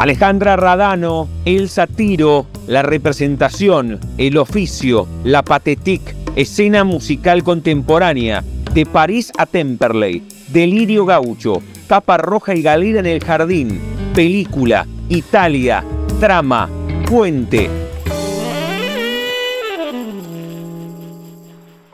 Alejandra Radano, el satiro, la representación, el oficio, la patetique, escena musical contemporánea, de París a Temperley, Delirio Gaucho, Tapa Roja y Galera en el Jardín, película, Italia, trama, puente.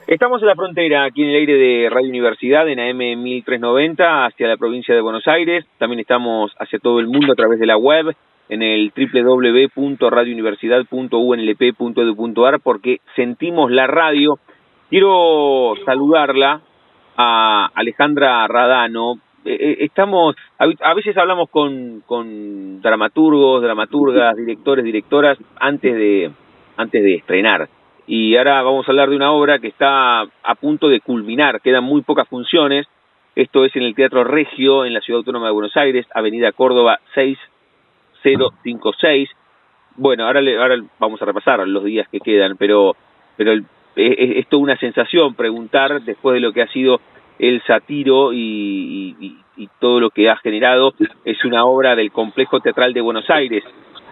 Estamos en la frontera, aquí en el aire de Radio Universidad, en AM 1390, hacia la provincia de Buenos Aires. También estamos hacia todo el mundo a través de la web, en el www.radiouniversidad.unlp.edu.ar, porque sentimos la radio. Quiero saludarla a Alejandra Radano. Eh, eh, estamos, a veces hablamos con, con dramaturgos, dramaturgas, directores, directoras, antes de, antes de estrenar y ahora vamos a hablar de una obra que está a punto de culminar, quedan muy pocas funciones, esto es en el Teatro Regio, en la Ciudad Autónoma de Buenos Aires, Avenida Córdoba 6056. Bueno, ahora, le, ahora vamos a repasar los días que quedan, pero, pero es, es, toda una sensación preguntar después de lo que ha sido el satiro y, y, y todo lo que ha generado, es una obra del Complejo Teatral de Buenos Aires.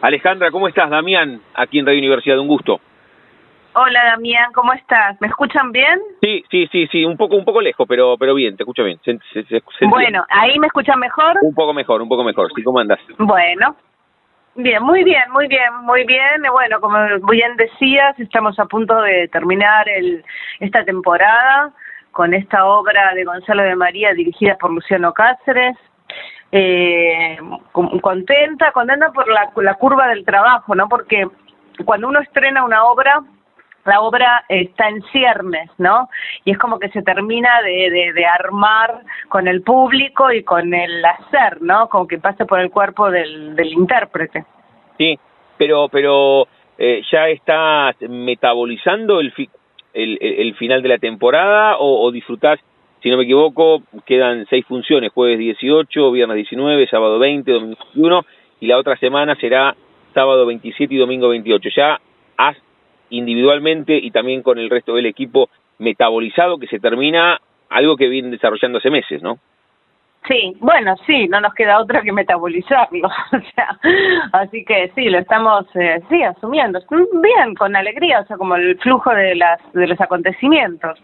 Alejandra, ¿cómo estás? Damián, aquí en Radio Universidad, un gusto. Hola Damián, ¿cómo estás? ¿Me escuchan bien? Sí, sí, sí, sí, un poco, un poco lejos, pero, pero bien, te escucho bien. bueno, ahí me escuchan mejor. Un poco mejor, un poco mejor. Sí, ¿cómo andas? Bueno, bien, muy bien, muy bien, muy bien. Bueno, como bien decías, estamos a punto de terminar el, esta temporada con esta obra de Gonzalo de María dirigida por Luciano Cáceres. Eh, contenta, contenta por la, la curva del trabajo, ¿no? Porque cuando uno estrena una obra la obra está en ciernes, ¿no? Y es como que se termina de, de, armar con el público y con el hacer, ¿no? Como que pasa por el cuerpo del, del intérprete. Sí, pero, pero eh, ya está metabolizando el, el, el, final de la temporada o, o disfrutás, si no me equivoco, quedan seis funciones, jueves 18, viernes 19, sábado 20, domingo 21 y la otra semana será sábado 27 y domingo 28. Ya has individualmente y también con el resto del equipo metabolizado que se termina algo que viene desarrollando hace meses, ¿no? Sí, bueno, sí, no nos queda otra que metabolizarlo, o sea, así que sí, lo estamos, eh, sí, asumiendo, bien, con alegría, o sea, como el flujo de las de los acontecimientos.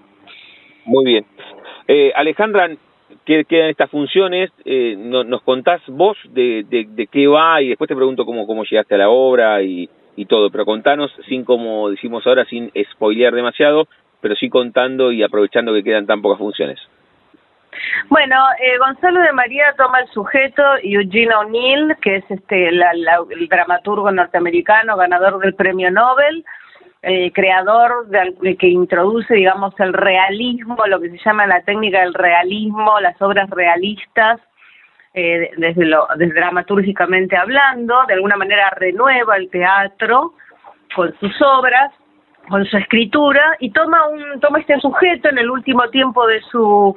Muy bien, eh, Alejandra, ¿qué quedan estas funciones? Eh, no, nos contás vos de, de, de, qué va y después te pregunto cómo cómo llegaste a la obra y, y todo, pero contanos sin como decimos ahora, sin spoilear demasiado, pero sí contando y aprovechando que quedan tan pocas funciones. Bueno, eh, Gonzalo de María toma el sujeto y Eugene O'Neill, que es este la, el dramaturgo norteamericano, ganador del premio Nobel, eh, creador de, que introduce, digamos, el realismo, lo que se llama la técnica del realismo, las obras realistas, eh, desde, lo, desde dramatúrgicamente hablando, de alguna manera renueva el teatro con sus obras, con su escritura y toma un toma este sujeto en el último tiempo de su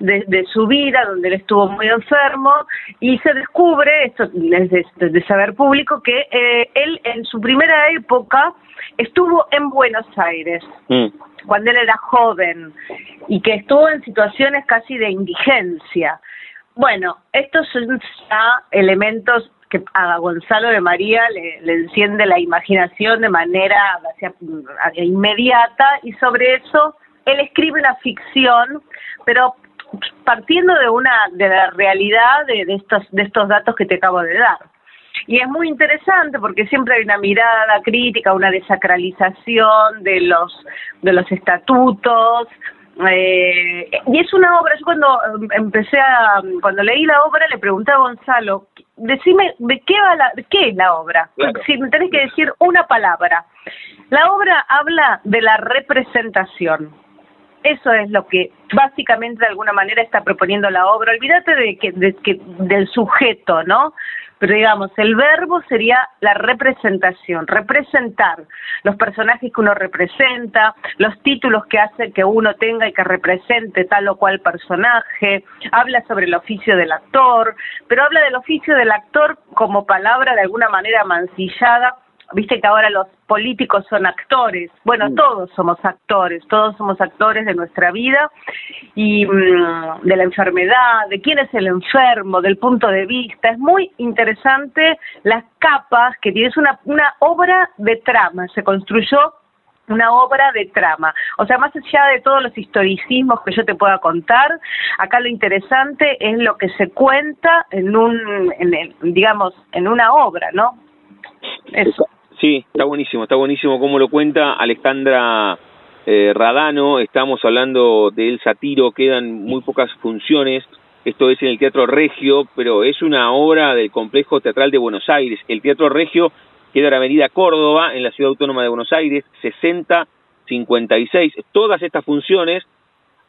de, de, su vida, donde él estuvo muy enfermo, y se descubre, esto es de, saber público, que eh, él en su primera época estuvo en Buenos Aires, mm. cuando él era joven, y que estuvo en situaciones casi de indigencia. Bueno, estos son ya elementos que a Gonzalo de María le, enciende la imaginación de manera inmediata y sobre eso él escribe una ficción, pero partiendo de una de la realidad de, de estos de estos datos que te acabo de dar. Y es muy interesante porque siempre hay una mirada crítica, una desacralización de los de los estatutos, eh, y es una obra, yo cuando em, empecé a, cuando leí la obra le pregunté a Gonzalo, decime, ¿de qué va la, qué es la obra? Si me tenés que decir una palabra. La obra habla de la representación. Eso es lo que básicamente de alguna manera está proponiendo la obra. Olvídate de que, de que del sujeto, ¿no? Pero digamos, el verbo sería la representación, representar los personajes que uno representa, los títulos que hace que uno tenga y que represente tal o cual personaje, habla sobre el oficio del actor, pero habla del oficio del actor como palabra de alguna manera mancillada viste que ahora los políticos son actores, bueno, mm. todos somos actores, todos somos actores de nuestra vida y mm, de la enfermedad, de quién es el enfermo, del punto de vista. Es muy interesante las capas que tienes una, una obra de trama, se construyó una obra de trama. O sea, más allá de todos los historicismos que yo te pueda contar, acá lo interesante es lo que se cuenta en un, en digamos, en una obra, ¿no? Eso. Sí, está buenísimo, está buenísimo como lo cuenta Alejandra eh, Radano. Estamos hablando del Satiro, quedan muy pocas funciones. Esto es en el Teatro Regio, pero es una obra del Complejo Teatral de Buenos Aires. El Teatro Regio queda en la Avenida Córdoba, en la Ciudad Autónoma de Buenos Aires, 6056. Todas estas funciones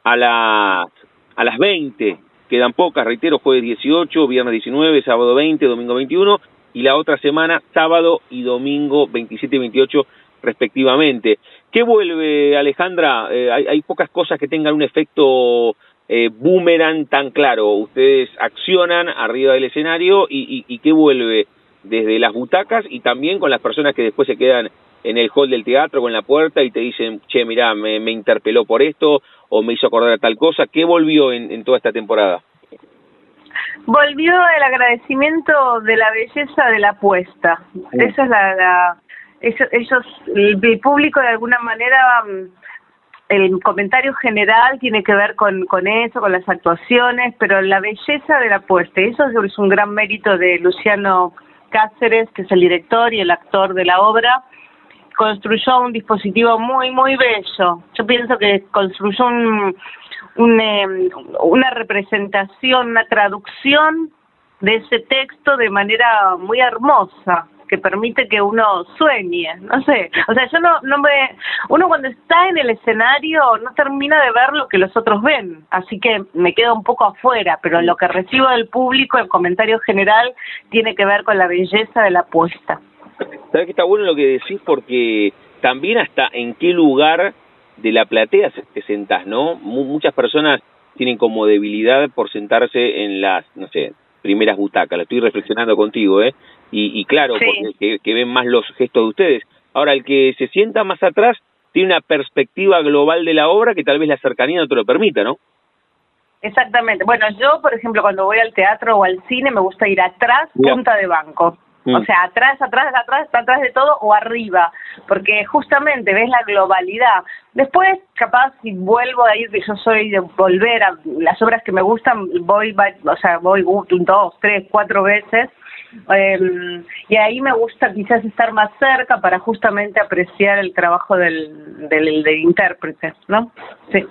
a las, a las 20, quedan pocas, reitero, jueves 18, viernes 19, sábado 20, domingo 21 y la otra semana sábado y domingo 27 y 28 respectivamente. ¿Qué vuelve, Alejandra? Eh, hay, pocas cosas que tengan un efecto eh, boomerang tan claro. Ustedes accionan arriba del escenario y, y, qué vuelve desde las butacas y también con las personas que después se quedan en el hall del teatro con la puerta y te dicen, che, mira, me, me interpeló por esto o me hizo acordar a tal cosa. ¿Qué volvió en, en toda esta temporada? Volvió el agradecimiento de la belleza de la apuesta. Esa es la, la ellos, el, público de alguna manera, mm, el comentario general tiene que ver con, con eso, con las actuaciones, pero la belleza de la apuesta, eso es un gran mérito de Luciano Cáceres, que es el director y el actor de la obra, construyó un dispositivo muy, muy bello. Yo pienso que construyó un, Em, una representación, una traducción de ese texto de manera muy hermosa que permite que uno sueñe, no sé, o sea, yo no, no me, uno cuando está en el escenario no termina de ver lo que los otros ven, así que me quedo un poco afuera, pero lo que recibo del público, el comentario general, tiene que ver con la belleza de la apuesta. ¿Sabes que está bueno lo que decís? Porque también hasta en qué lugar de la platea te sentás, ¿no? muchas personas tienen como debilidad por sentarse en las, no sé, primeras butacas, lo estoy reflexionando contigo, ¿eh? Y, y claro, porque que, ven más los gestos de ustedes. Ahora, el que se sienta más atrás tiene una perspectiva global de la obra que tal vez la cercanía no te lo permita, ¿no? Exactamente. Bueno, yo, por ejemplo, cuando voy al teatro o al cine, me gusta ir atrás, punta de banco. O mm. sea, atrás, atrás, atrás, atrás de todo o arriba, porque justamente ves la globalidad. Después, capaz, si vuelvo a ir, yo soy de volver a las obras que me gustan, voy, o sea, voy dos, tres, cuatro veces, eh, y ahí me gusta quizás estar más cerca para justamente apreciar el trabajo del, del, del intérprete, ¿no? Sí.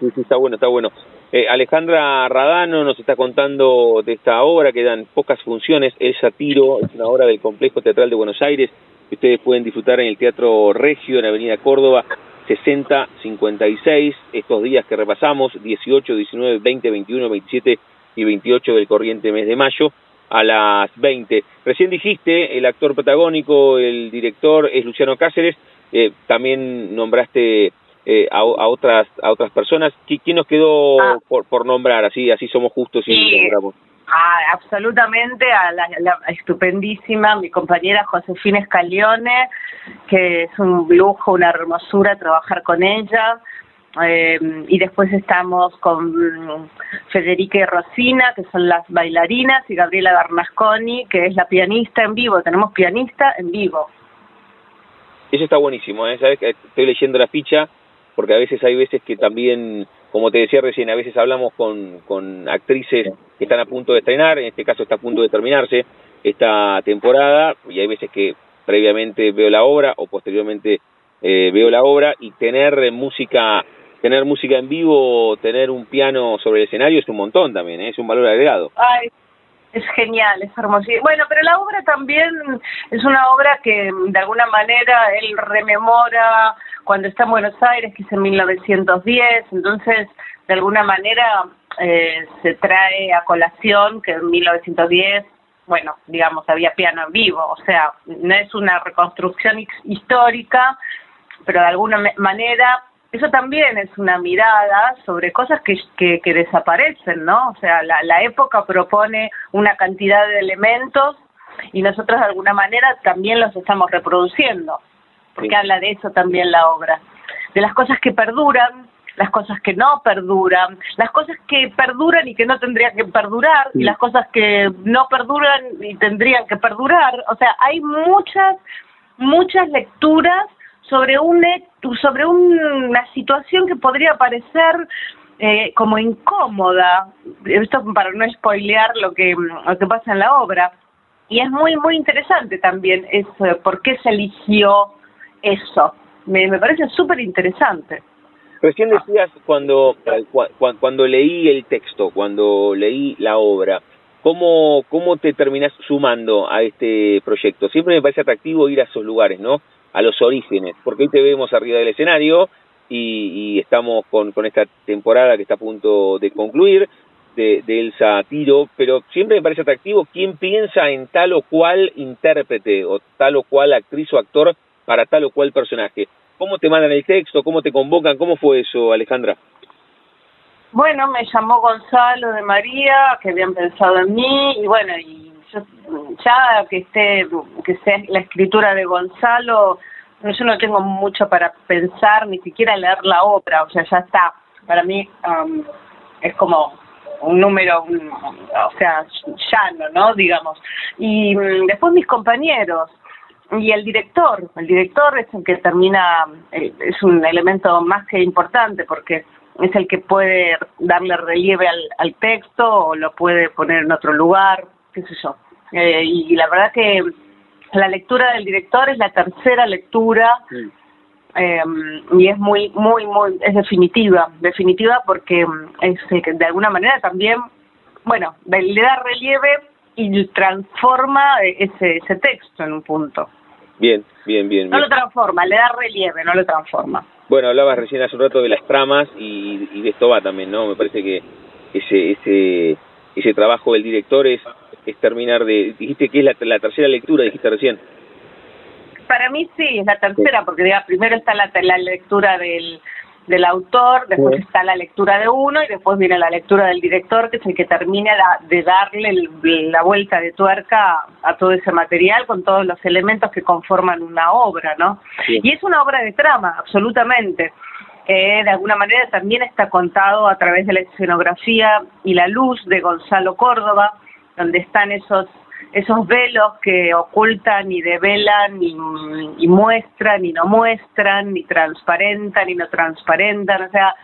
sí, está bueno, está bueno. Eh, Alejandra Radano nos está contando de esta obra, que dan pocas funciones, El Satiro, es una obra del Complejo Teatral de Buenos Aires, que ustedes pueden disfrutar en el Teatro Regio, en Avenida Córdoba, 60, 56, estos días que repasamos, 18, 19, 20, 21, 27 y 28 del corriente mes de mayo, a las 20. Recién dijiste, el actor protagónico, el director es Luciano Cáceres, eh, también nombraste eh, a, otras a otras personas. ¿Quién nos quedó ah. por, por nombrar? Así así somos justos y sí. nombramos. Ah, absolutamente, a la, estupendísima, mi compañera Josefina Escalione, que es un lujo, una hermosura trabajar con ella. Eh, y después estamos con Federica y Rosina, que son las bailarinas, y Gabriela Bernasconi, que es la pianista en vivo. Tenemos pianista en vivo. Eso está buenísimo, ¿eh? ¿Sabes? Estoy leyendo la ficha porque a veces hay veces que también, como te decía recién, a veces hablamos con, con actrices que están a punto de estrenar, en este caso está a punto de terminarse esta temporada, y hay veces que previamente veo la obra o posteriormente eh, veo la obra y tener música tener música en vivo, tener un piano sobre el escenario es un montón también, ¿eh? es un valor agregado. Ay, es genial, es hermosísimo. Bueno, pero la obra también es una obra que de alguna manera él rememora cuando está en Buenos Aires, que es en 1910, entonces de alguna manera eh, se trae a colación que en 1910, bueno, digamos, había piano en vivo, o sea, no es una reconstrucción histórica, pero de alguna manera eso también es una mirada sobre cosas que, que, desaparecen, ¿no? O sea, la, la época propone una cantidad de elementos y nosotros de alguna manera también los estamos reproduciendo, porque habla de eso también la obra, de las cosas que perduran, las cosas que no perduran, las cosas que perduran y que no tendrían que perdurar, y las cosas que no perduran y tendrían que perdurar. O sea, hay muchas, muchas lecturas sobre un sobre una situación que podría parecer eh, como incómoda esto para no spoilear lo que lo que pasa en la obra y es muy muy interesante también eso por qué se eligió eso me, me parece súper interesante recién decías cuando cuando leí el texto cuando leí la obra ¿Cómo, ¿Cómo te terminas sumando a este proyecto? Siempre me parece atractivo ir a esos lugares, ¿no? A los orígenes, porque hoy te vemos arriba del escenario y, estamos con, con, esta temporada que está a punto de concluir de, de, Elsa Tiro, pero siempre me parece atractivo quién piensa en tal o cual intérprete o tal o cual actriz o actor para tal o cual personaje. ¿Cómo te mandan el texto? ¿Cómo te convocan? ¿Cómo fue eso, Alejandra? Bueno, me llamó Gonzalo de María, que habían pensado en mí, y bueno, y ya que esté, que sea la escritura de Gonzalo, yo no tengo mucho para pensar, ni siquiera leer la obra, o sea, ya está. Para mí um, es como un número, o sea, llano, ¿no? Digamos. Y mm, después mis compañeros y el director. El director es el que termina, eh, es un elemento más que importante porque es el que puede darle relieve al, al texto o lo puede poner en otro lugar qué sé yo. Eh, y la verdad que la lectura del director es la tercera lectura eh, y es muy, muy, muy, es definitiva, definitiva porque es, eh, de alguna manera también, bueno, le da relieve y transforma ese, ese texto en un punto. Bien, bien, bien. No lo transforma, le da relieve, no lo transforma. Bueno, hablabas recién hace un rato de las tramas y, y de esto va también, ¿no? Me parece que ese, ese, ese trabajo del director es es terminar de... Dijiste que es la, tercera lectura, dijiste recién. Para mí sí, es la tercera, porque digamos, primero está la, la lectura del, del autor, después está la lectura de uno y después viene la lectura del director, que es el que termina de darle la vuelta de tuerca a, todo ese material con todos los elementos que conforman una obra, ¿no? Y es una obra de trama, absolutamente, que de alguna manera también está contado a través de la escenografía y la luz de Gonzalo Córdoba, donde están esos esos velos que ocultan y develan y, muestran y no muestran, ni transparentan y no transparentan, o sea,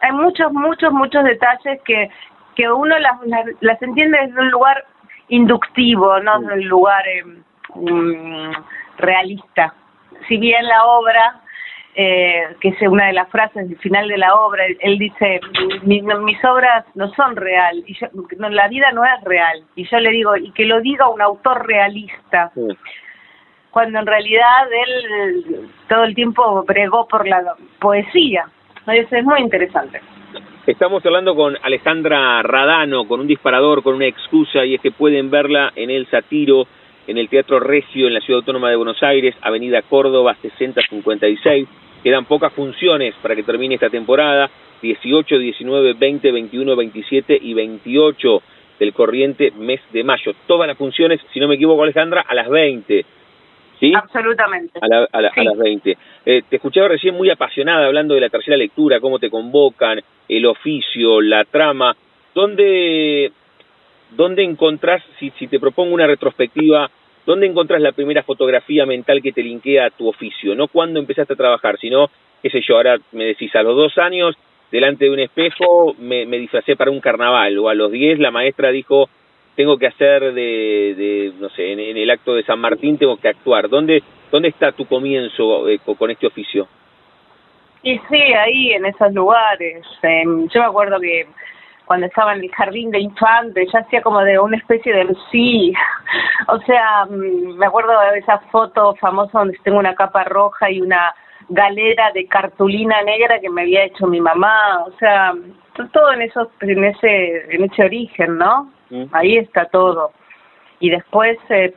hay muchos, muchos, muchos detalles que, que uno las, las, entiende desde un lugar inductivo, no desde un lugar eh, mm, realista. Si bien la obra eh, que es una de las frases del final de la obra, él dice, mis obras no son real, y la vida no es real, y yo le digo, y que lo diga un autor realista, cuando en realidad él todo el tiempo bregó por la poesía, eso es muy interesante. Estamos hablando con Alejandra Radano, con un disparador, con una excusa, y es que pueden verla en El Satiro, en el Teatro Regio, en la Ciudad Autónoma de Buenos Aires, Avenida Córdoba 6056. Quedan pocas funciones para que termine esta temporada, 18, 19, 20, 21, 27 y 28 del corriente mes de mayo. Todas las funciones, si no me equivoco Alejandra, a las 20. ¿Sí? Absolutamente. A, las 20. Eh, te escuchaba recién muy apasionada hablando de la tercera lectura, cómo te convocan, el oficio, la trama. ¿Dónde, dónde encontrás, si, si te propongo una retrospectiva ¿Dónde encontrás la primera fotografía mental que te linkea a tu oficio? No cuando empezaste a trabajar, sino, qué sé yo, ahora me decís, a los dos años, delante de un espejo, me, me disfracé para un carnaval, o a los diez la maestra dijo, tengo que hacer de, de no sé, en, el acto de San Martín tengo que actuar. ¿Dónde, dónde está tu comienzo eh, con este oficio? Y sí, ahí, en esos lugares. yo me acuerdo que cuando estaba en el jardín de infantes, ya hacía como de una especie de sí. o sea, mm, me acuerdo de esa foto famosa donde tengo una capa roja y una galera de cartulina negra que me había hecho mi mamá, o sea, todo en eso, en ese, en ese origen, ¿no? Mm. Ahí está todo. Y después eh,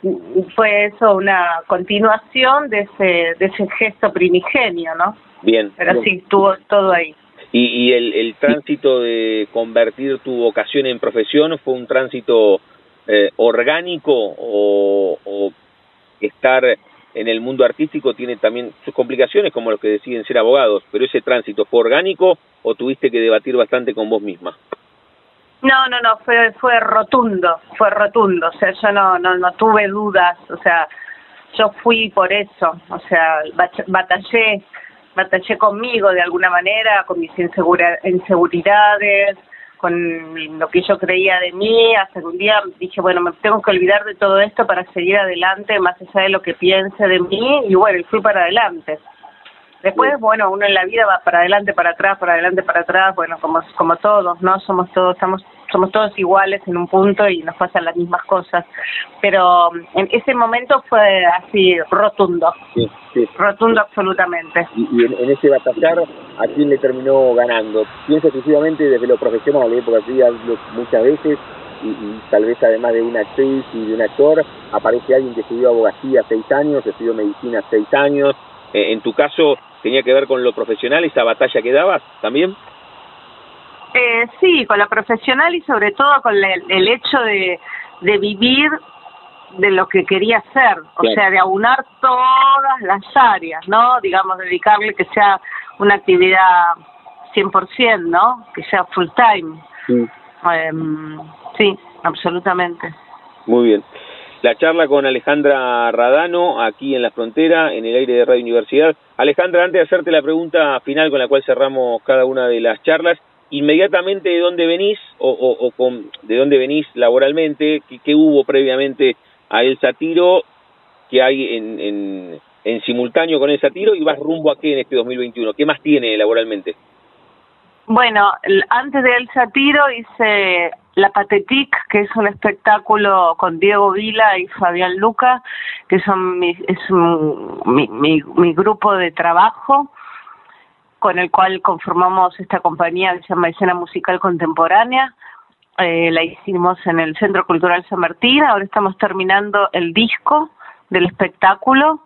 fue eso una continuación de ese, de ese gesto primigenio, ¿no? Bien. Pero sí, estuvo todo ahí. Y, y el, tránsito de convertir tu vocación en profesión fue un tránsito eh, orgánico o, o estar en el mundo artístico tiene también sus complicaciones, como los que deciden ser abogados, pero ese tránsito fue orgánico o tuviste que debatir bastante con vos misma? No, no, no, fue fue rotundo, fue rotundo, o sea, yo no no no tuve dudas, o sea, yo fui por eso, o sea, batallé batallé conmigo de alguna manera, con mis inseguridades, con lo que yo creía de mí, hasta que un día dije, bueno, me tengo que olvidar de todo esto para seguir adelante, más allá de lo que piense de mí, y bueno, y fui para adelante. Después, bueno, uno en la vida va para adelante, para atrás, para adelante, para atrás, bueno, como como todos, ¿no? Somos todos, estamos somos todos iguales en un punto y nos pasan las mismas cosas. Pero en ese momento fue así rotundo. Sí, sí. Rotundo absolutamente. Y, en, ese batallar, ¿a quién le terminó ganando? Pienso exclusivamente desde lo profesional, ¿eh? porque así muchas veces y, y, tal vez además de una actriz y de un actor, aparece alguien que estudió abogacía seis años, estudió medicina seis años. Eh, en tu caso, tenía que ver con lo profesional, esa batalla que dabas también? Eh, sí, con lo profesional y sobre todo con el, hecho de, de vivir de lo que quería hacer, o sea, de aunar todas las áreas, ¿no? Digamos, dedicarle que sea una actividad 100%, ¿no? Que sea full time. Sí, em, sí absolutamente. Muy bien la charla con Alejandra Radano aquí en la frontera, en el aire de Radio Universidad. Alejandra, antes de hacerte la pregunta final con la cual cerramos cada una de las charlas, inmediatamente de dónde venís o, o, con, de dónde venís laboralmente, qué, hubo previamente a El Satiro, que hay en, en, en simultáneo con El Satiro y vas rumbo a qué en este 2021, qué más tiene laboralmente. Bueno, antes de El Satiro hice La Patetic, que es un espectáculo con Diego Vila y Fabián Luca, que son mi, es mi, mi, grupo de trabajo con el cual conformamos esta compañía que se llama Escena Musical Contemporánea. Eh, la hicimos en el Centro Cultural San Martín, ahora estamos terminando el disco del espectáculo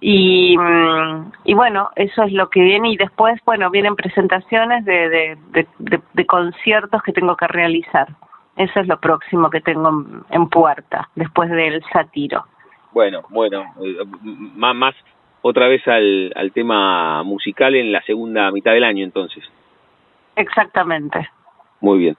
y, mm, y bueno, eso es lo que viene y después, bueno, vienen presentaciones de, de, de, conciertos que tengo que realizar. Eso es lo próximo que tengo en, puerta, después del Satiro. Bueno, bueno, eh, más, más otra vez al, al tema musical en la segunda mitad del año entonces. Exactamente. Muy bien.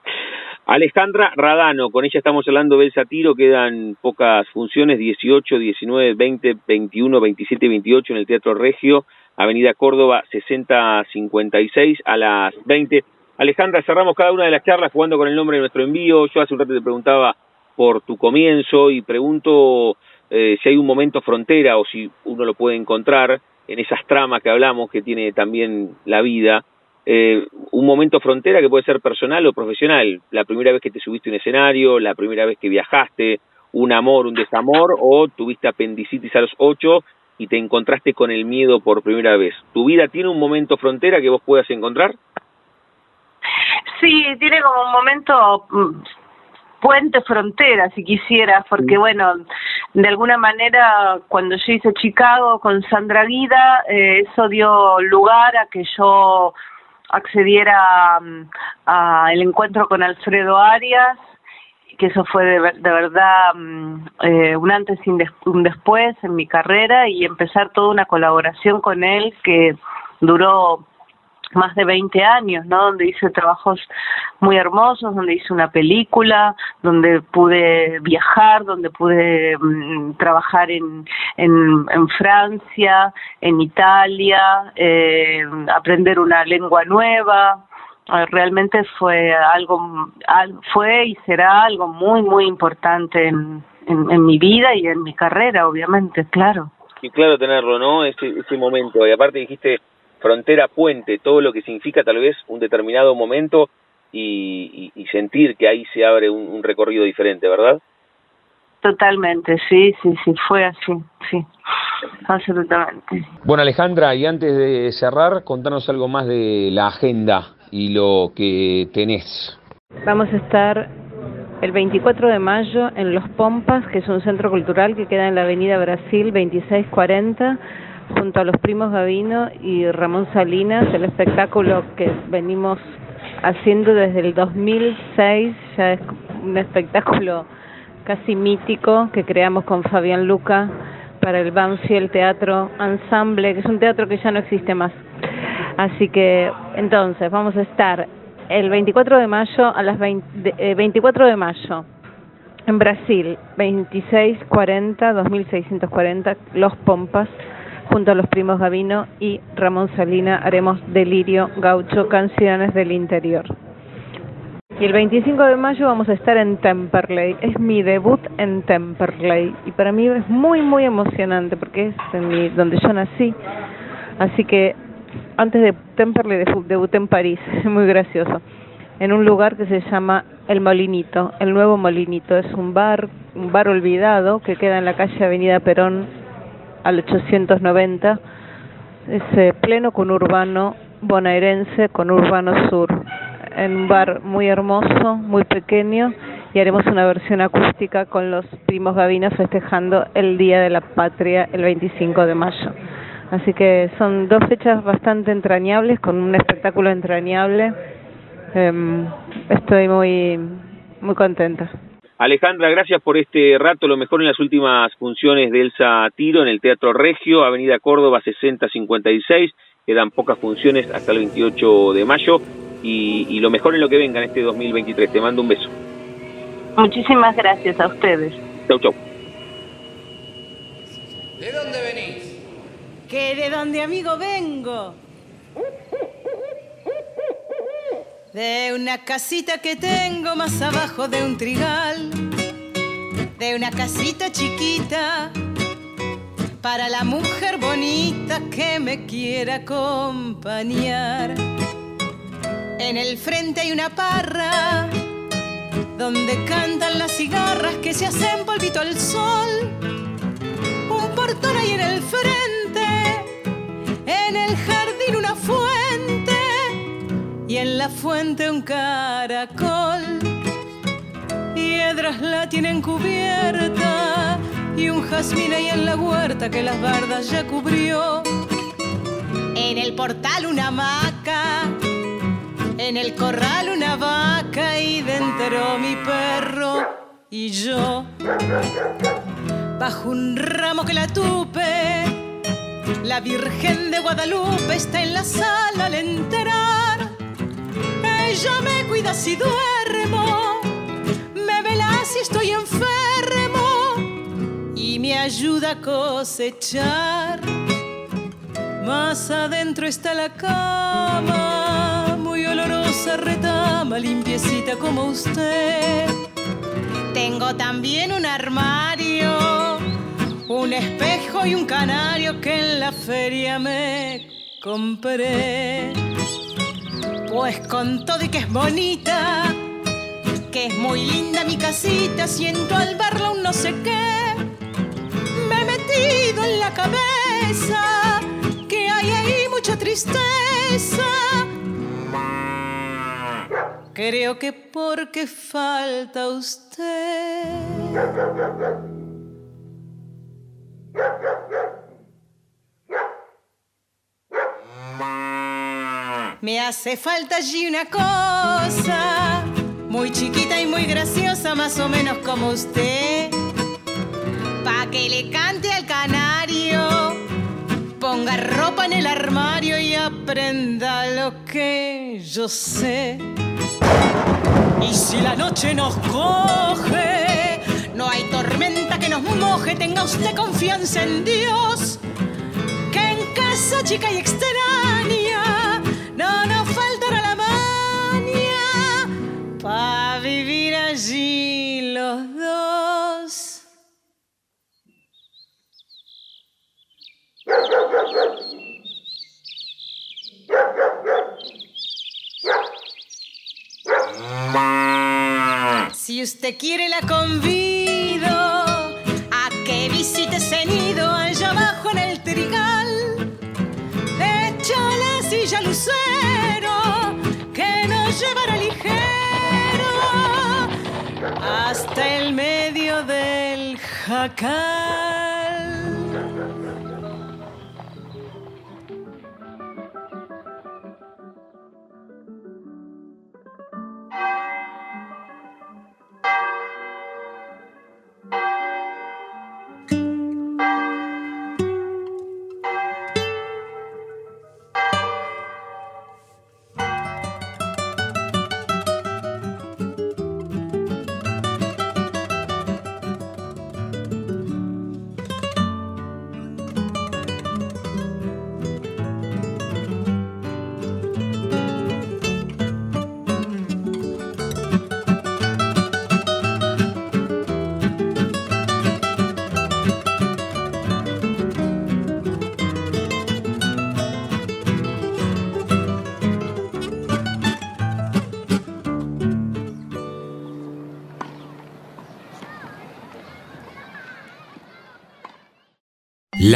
Alejandra Radano, con ella estamos hablando del Satiro, quedan pocas funciones, 18, 19, 20, 21, 27 y 28 en el Teatro Regio, Avenida Córdoba 6056 a las 20. Alejandra, cerramos cada una de las charlas jugando con el nombre de nuestro envío. Yo hace un rato te preguntaba por tu comienzo y pregunto eh, si hay un momento frontera o si uno lo puede encontrar en esas tramas que hablamos que tiene también la vida eh, un momento frontera que puede ser personal o profesional, la primera vez que te subiste a un escenario, la primera vez que viajaste, un amor, un desamor, o tuviste apendicitis a los ocho y te encontraste con el miedo por primera vez. ¿Tu vida tiene un momento frontera que vos puedas encontrar? Sí, tiene como un momento mm, puente frontera, si quisieras, porque bueno, de alguna manera cuando yo hice Chicago con Sandra Guida, eh, eso dio lugar a que yo accediera mm, a, el encuentro con Alfredo Arias, que eso fue de, verdad mm, eh, un antes y un después en mi carrera y empezar toda una colaboración con él que duró más de 20 años, ¿no? Donde hice trabajos muy hermosos, donde hice una película, donde pude viajar, donde pude mm, trabajar en, en, Francia, en Italia, eh, aprender una lengua nueva. Eh, realmente fue algo, fue y será algo muy, muy importante en, en, en mi vida y en mi carrera, obviamente, claro. Y claro tenerlo, ¿no? Ese, ese momento. Y aparte dijiste frontera puente, todo lo que significa tal vez un determinado momento y, sentir que ahí se abre un, recorrido diferente, ¿verdad? Totalmente, sí, sí, sí, fue así, sí, absolutamente. Bueno, Alejandra, y antes de cerrar, contanos algo más de la agenda y lo que tenés. Vamos a estar el 24 de mayo en Los Pompas, que es un centro cultural que queda en la Avenida Brasil 2640, junto a los primos Gavino y Ramón Salinas, el espectáculo que venimos haciendo desde el 2006, ya es un espectáculo casi mítico que creamos con Fabián Luca para el Banfield Teatro Ensemble, que es un teatro que ya no existe más. Así que entonces vamos a estar el 24 de mayo a las 20, 24 eh, de mayo en Brasil, 2640, 2640, Los Pompas, junto a los primos Gavino y Ramón Salina haremos Delirio Gaucho, canciones del interior. Y el 25 de mayo vamos a estar en Temperley. Es mi debut en Temperley y para mí es muy muy emocionante porque es en mi, donde yo nací. Así que antes de Temperley debuté en París, muy gracioso, en un lugar que se llama El Molinito, el Nuevo Molinito. Es un bar, un bar olvidado que queda en la calle Avenida Perón al 890. Es pleno con urbano bonaerense, con urbano sur. En un bar muy hermoso, muy pequeño, y haremos una versión acústica con los primos gavinos festejando el Día de la Patria el 25 de mayo. Así que son dos fechas bastante entrañables, con un espectáculo entrañable. Em, estoy muy, muy contenta. Alejandra, gracias por este rato, lo mejor en las últimas funciones de Elsa Tiro en el Teatro Regio, Avenida Córdoba 6056, quedan pocas funciones hasta el 28 de mayo y, y lo mejor en lo que venga en este 2023. Te mando un beso. Muchísimas gracias a ustedes. Chau, chau. ¿De dónde venís? Que de donde amigo vengo. De una casita que tengo más abajo de un trigal. De una casita chiquita para la mujer bonita que me quiera acompañar. En el frente hay una parra donde cantan las cigarras que se hacen polvito al sol. Un portón ahí en el frente en el jardín una fuente y en la fuente un caracol. Piedras la tienen cubierta y un jazmín ahí en la huerta que las bardas ya cubrió. En el portal una hamaca, en el corral una vaca y dentro mi perro y yo. Bajo un ramo que la tupe la Virgen de Guadalupe está en la sala al. Ella me cuida si duermo, me vela si estoy enfermo y me ayuda a cosechar. Más adentro está la cama, muy olorosa retama, limpiecita como usted. Tengo también un armario un espejo y un canario que en la feria me compré. Pues con todo y que es bonita, que es muy linda mi casita, siento al verla un no sé qué. Me he metido en la cabeza que hay ahí mucha tristeza. Creo que porque falta usted. Me hace falta allí una cosa, muy chiquita y muy graciosa, más o menos como usted. Pa' que le cante al canario, ponga ropa en el armario y aprenda lo que yo sé. Y si la noche nos coge, no hay tormenta que nos moje, tenga usted confianza en Dios, que en casa chica y extraña usted quiere la convido a que visite ese nido allá abajo en el trigal. Echa la silla lucero que nos llevará ligero hasta el medio del jacal.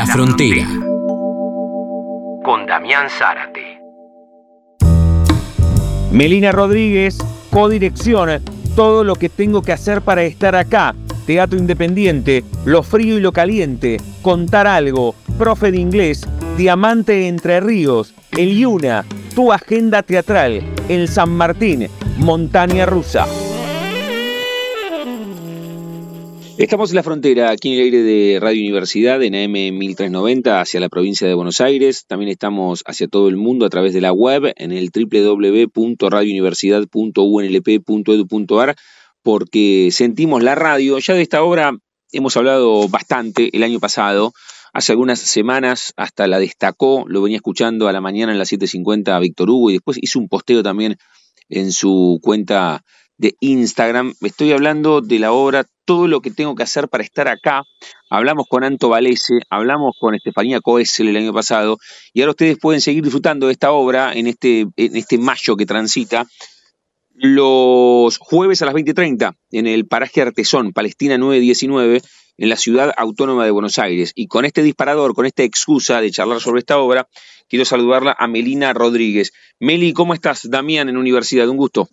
La Frontera. Con Damián Zárate. Melina Rodríguez, codirección, todo lo que tengo que hacer para estar acá. Teatro Independiente, Lo Frío y Lo Caliente, Contar Algo, Profe de Inglés, Diamante Entre Ríos, El Yuna, Tu Agenda Teatral, El San Martín, Montaña Rusa. Estamos en la frontera, aquí en el aire de Radio Universidad, en AM 1390, hacia la provincia de Buenos Aires. También estamos hacia todo el mundo a través de la web, en el www.radiouniversidad.unlp.edu.ar, porque sentimos la radio. Ya de esta obra hemos hablado bastante el año pasado. Hace algunas semanas hasta la destacó, lo venía escuchando a la mañana en las 7.50 a Víctor Hugo y después hizo un posteo también en su cuenta de Instagram. Estoy hablando de la obra Todo lo que tengo que hacer para estar acá. Hablamos con Anto Valese, hablamos con Estefanía Coesel el año pasado y ahora ustedes pueden seguir disfrutando de esta obra en este, en este mayo que transita los jueves a las 20.30 en el paraje Artesón, Palestina 919, en la ciudad autónoma de Buenos Aires. Y con este disparador, con esta excusa de charlar sobre esta obra, quiero saludarla a Melina Rodríguez. Meli, ¿cómo estás? Damián en Universidad, un gusto.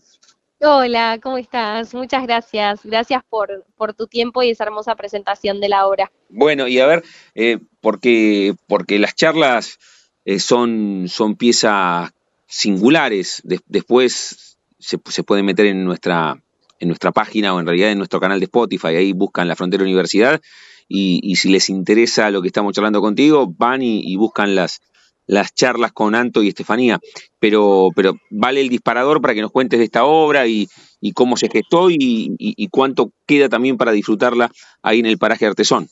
Hola, ¿cómo estás? Muchas gracias. Gracias por, tu tiempo y esa hermosa presentación de la obra. Bueno, y a ver, eh, porque, porque las charlas eh, son, son piezas singulares. después se, pueden meter en nuestra, en nuestra página o en realidad en nuestro canal de Spotify. Ahí buscan la Frontera Universidad y, y si les interesa lo que estamos charlando contigo, van y buscan las, las charlas con Anto y Estefanía, pero, pero vale el disparador para que nos cuentes de esta obra y, cómo se gestó y, cuánto queda también para disfrutarla ahí en el paraje Artesón.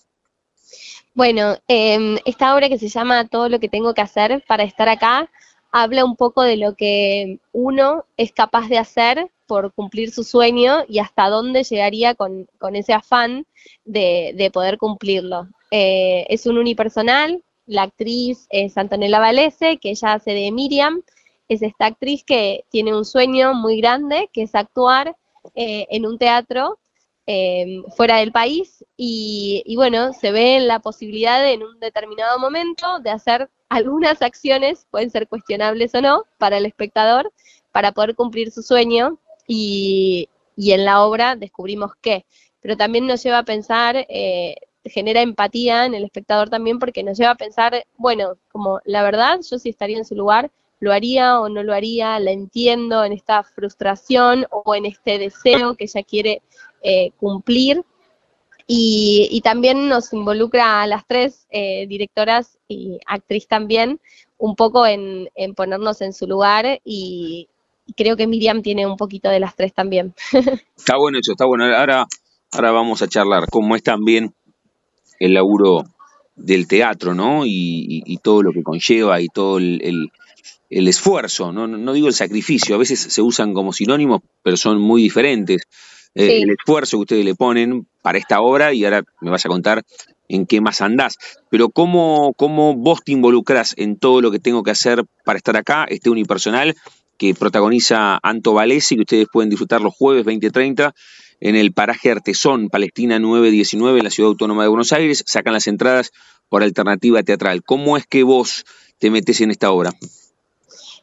Bueno, em, esta obra que se llama Todo lo que tengo que hacer para estar acá habla un poco de lo que uno es capaz de hacer por cumplir su sueño y hasta dónde llegaría con, ese afán de, poder cumplirlo. Eh, es un unipersonal, la actriz es Antonella Valese, que ella hace de Miriam, es esta actriz que tiene un sueño muy grande, que es actuar eh, en un teatro em, fuera del país. Y, bueno, se ve la posibilidad en un determinado momento de hacer algunas acciones, pueden ser cuestionables o no, para el espectador, para poder cumplir su sueño. Y, en la obra descubrimos qué. Pero también nos lleva a pensar eh, genera empatía en el espectador también porque nos lleva a pensar, bueno, como la verdad, yo si estaría en su lugar, lo haría o no lo haría, la entiendo en esta frustración o en este deseo que ella quiere eh, cumplir. Y, también nos involucra a las tres eh, directoras y actriz también, un poco en, ponernos en su lugar y, creo que Miriam tiene un poquito de las tres también. Está bueno eso, está bueno. Ahora, ahora vamos a charlar cómo es también el laburo del teatro, ¿no? Y, todo lo que conlleva y todo el, esfuerzo, ¿no? ¿no? digo el sacrificio, a veces se usan como sinónimos, pero son muy diferentes. Eh, el esfuerzo que ustedes le ponen para esta obra y ahora me vas a contar en qué más andás. Pero ¿cómo, cómo vos te involucras en todo lo que tengo que hacer para estar acá, este unipersonal que protagoniza Anto Valesi, que ustedes pueden disfrutar los jueves 20.30 en el paraje Artesón, Palestina 919, en la Ciudad Autónoma de Buenos Aires. Sacan las entradas por alternativa teatral. ¿Cómo es que vos te metes en esta obra?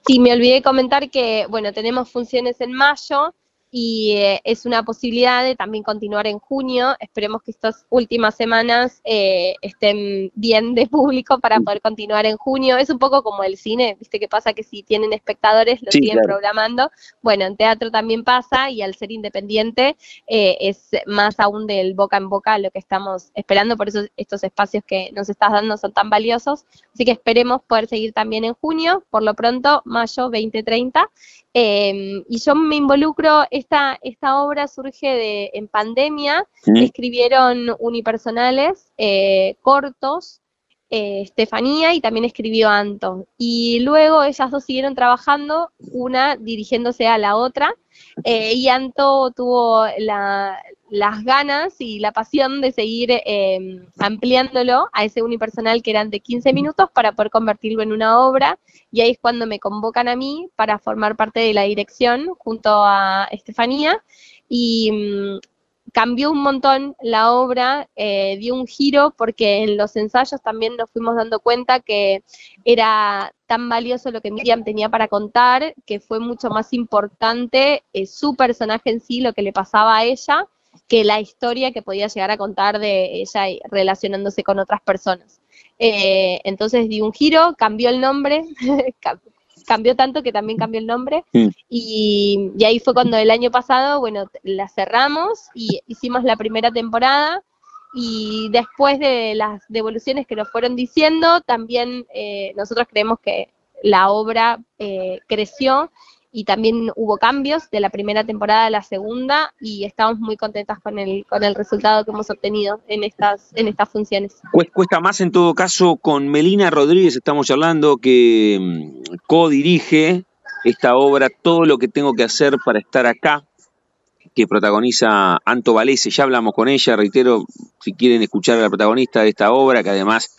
Sí, me olvidé comentar que, bueno, tenemos funciones en mayo y eh, es una posibilidad de también continuar en junio. Esperemos que estas últimas semanas eh, estén bien de público para poder continuar en junio. Es un poco como el cine, viste que pasa que si tienen espectadores lo siguen programando. Bueno, en teatro también pasa y al ser independiente eh, es más aún del boca en boca lo que estamos esperando, por eso estos espacios que nos estás dando son tan valiosos. Así que esperemos poder seguir también en junio, por lo pronto, mayo 2030. Em, y yo me involucro, esta, esta obra surge de, en pandemia, escribieron unipersonales eh, cortos, eh, Estefanía y también escribió Anto. Y luego ellas dos siguieron trabajando, una dirigiéndose a la otra, eh, y Anto tuvo las ganas y la pasión de seguir em, ampliándolo a ese unipersonal que eran de 15 minutos para poder convertirlo en una obra. Y ahí es cuando me convocan a mí para formar parte de la dirección junto a Estefanía. Y mm, cambió un montón la obra, eh, dio un giro porque en los ensayos también nos fuimos dando cuenta que era tan valioso lo que Miriam tenía para contar, que fue mucho más importante eh, su personaje en sí, lo que le pasaba a ella, que la historia que podía llegar a contar de ella relacionándose con otras personas. Eh, entonces di un giro, cambió el nombre, cambió tanto que también cambió el nombre. Mm. Y, ahí fue cuando el año pasado, bueno, la cerramos y hicimos la primera temporada. Y después de las devoluciones que nos fueron diciendo, también eh, nosotros creemos que la obra eh, creció y también hubo cambios de la primera temporada a la segunda y estamos muy contentas con el, con el resultado que hemos obtenido en estas, en estas funciones. Cuesta más en todo caso con Melina Rodríguez, estamos hablando, que mm, co-dirige esta obra, todo lo que tengo que hacer para estar acá, que protagoniza Anto Valese, ya hablamos con ella, reitero, si quieren escuchar a la protagonista de esta obra, que además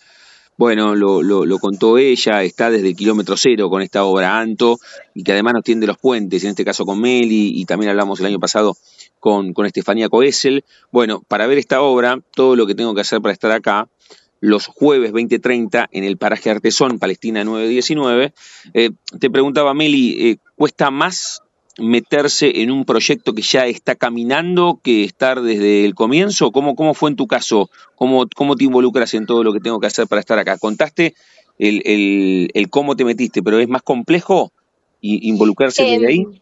bueno, lo, contó ella, está desde el kilómetro cero con esta obra Anto y que además nos tiende los puentes, en este caso con Meli y también hablamos el año pasado con, con Estefanía Coesel. Bueno, para ver esta obra, todo lo que tengo que hacer para estar acá, los jueves 20.30 en el paraje Artesón, Palestina 919. Eh, te preguntaba, Meli, eh, ¿cuesta más meterse en un proyecto que ya está caminando que estar desde el comienzo? ¿Cómo, cómo fue en tu caso? ¿Cómo, ¿Cómo te involucras en todo lo que tengo que hacer para estar acá? Contaste el, el, el cómo te metiste, pero ¿es más complejo involucrarse desde ahí? Em,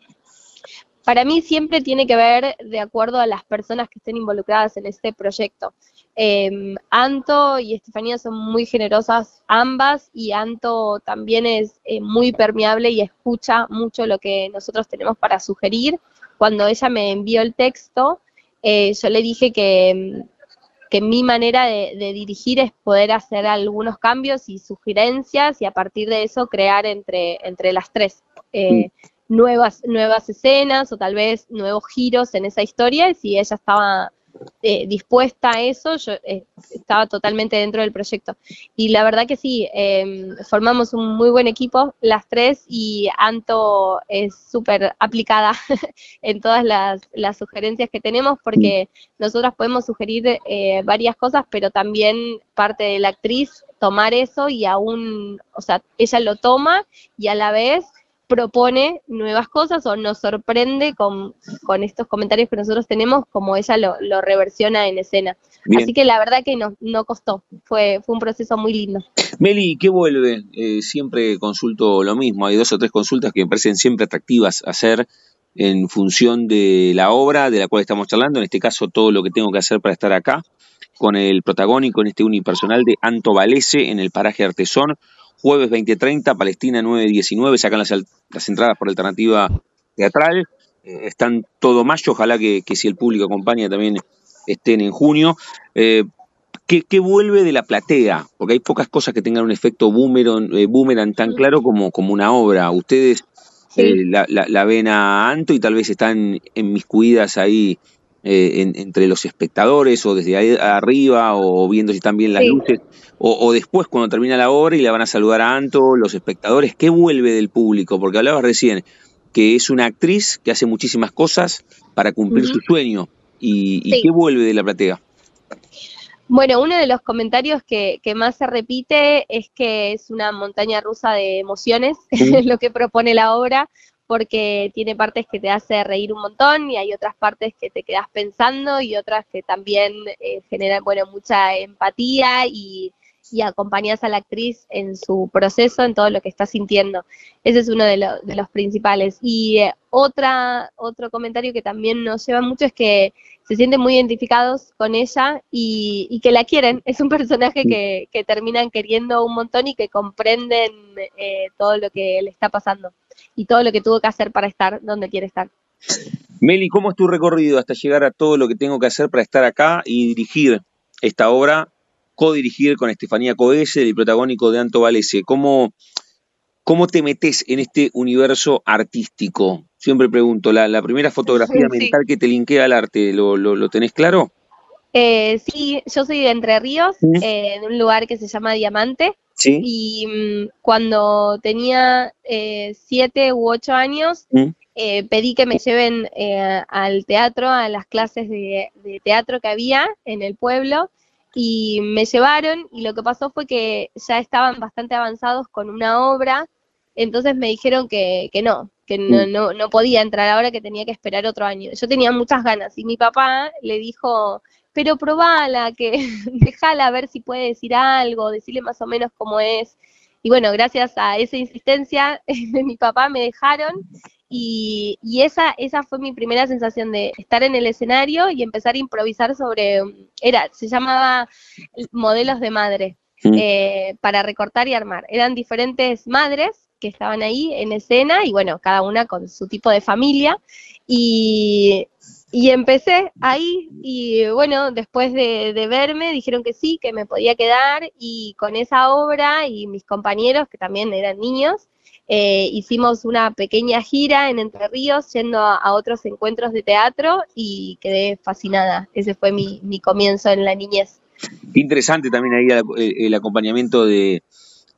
para mí siempre tiene que ver de acuerdo a las personas que estén involucradas en este proyecto. Eh, Anto y Estefanía son muy generosas ambas y Anto también es eh, muy permeable y escucha mucho lo que nosotros tenemos para sugerir. Cuando ella me envió el texto, eh, yo le dije que, que mi manera de, dirigir es poder hacer algunos cambios y sugerencias y a partir de eso crear entre, entre las tres. Eh, nuevas, nuevas escenas o tal vez nuevos giros en esa historia y si ella estaba eh, dispuesta a eso, yo eh, estaba totalmente dentro del proyecto. Y la verdad que sí, em, formamos un muy buen equipo, las tres, y Anto es súper aplicada en todas las, sugerencias que tenemos, porque nosotras podemos sugerir eh, varias cosas, pero también parte de la actriz tomar eso y aún, o sea, ella lo toma y a la vez propone nuevas cosas o nos sorprende con, estos comentarios que nosotros tenemos, como ella lo, reversiona en escena. Así que la verdad que no, no costó, fue, fue un proceso muy lindo. Meli, ¿qué vuelve? Eh, siempre consulto lo mismo, hay dos o tres consultas que me parecen siempre atractivas hacer en función de la obra de la cual estamos charlando, en este caso todo lo que tengo que hacer para estar acá, con el protagónico en este unipersonal de Anto Valese en el paraje Artesón, jueves 20.30, Palestina 9.19, sacan las, las, entradas por alternativa teatral, eh, están todo mayo, ojalá que, si el público acompaña también estén en junio. Eh, ¿qué, vuelve de la platea? Porque hay pocas cosas que tengan un efecto boomerang, eh, boomerang tan claro como, como una obra. Ustedes la, la, ven a Anto y tal vez están enmiscuidas ahí eh, entre los espectadores o desde ahí arriba o viendo si están bien las luces o, después cuando termina la obra y la van a saludar a Anto, los espectadores, ¿qué vuelve del público? Porque hablabas recién que es una actriz que hace muchísimas cosas para cumplir su sueño. ¿Y, qué vuelve de la platea? Bueno, uno de los comentarios que, que más se repite es que es una montaña rusa de emociones, Sí. lo que propone la obra, porque tiene partes que te hace reír un montón y hay otras partes que te quedas pensando y otras que también eh, generan, bueno, mucha empatía y, y acompañas a la actriz en su proceso, en todo lo que está sintiendo. Ese es uno de, lo- de los principales. Y eh, otra, otro comentario que también nos lleva mucho es que se sienten muy identificados con ella y, y que la quieren. Es un personaje que, que terminan queriendo un montón y que comprenden eh, todo lo que le está pasando y todo lo que tuvo que hacer para estar donde quiere estar. Meli, ¿cómo es tu recorrido hasta llegar a todo lo que tengo que hacer para estar acá y dirigir esta obra, co-dirigir con Estefanía Coese, el protagónico de Anto Valese? ¿Cómo, ¿Cómo te metes en este universo artístico? Siempre pregunto, la, la primera fotografía Sí. mental que te linkea al arte, ¿lo, lo, lo tenés claro? Eh, sí, yo soy de Entre Ríos, Mm. eh, de un lugar que se llama Diamante, Sí. y mm, cuando tenía eh, siete u ocho años, Mm. eh, pedí que me lleven eh, al teatro, a las clases de, de teatro que había en el pueblo, y me llevaron, y lo que pasó fue que ya estaban bastante avanzados con una obra, entonces me dijeron que, que no, que no, Mm. no, no podía entrar ahora, que tenía que esperar otro año. Yo tenía muchas ganas, y mi papá le dijo, pero probala, que déjala ver si puede decir algo, decirle más o menos cómo es. Y bueno, gracias a esa insistencia de mi papá me dejaron y, y esa, esa fue mi primera sensación de estar en el escenario y empezar a improvisar sobre, era, se llamaba modelos de madre, Mm. eh, para recortar y armar. Eran diferentes madres que estaban ahí en escena y bueno, cada una con su tipo de familia. Y, y empecé ahí y bueno, después de, de verme dijeron que sí, que me podía quedar y con esa obra y mis compañeros, que también eran niños, eh, hicimos una pequeña gira en Entre Ríos yendo a, a otros encuentros de teatro y quedé fascinada. Ese fue mi, mi comienzo en la niñez. Qué interesante también ahí el, el acompañamiento de,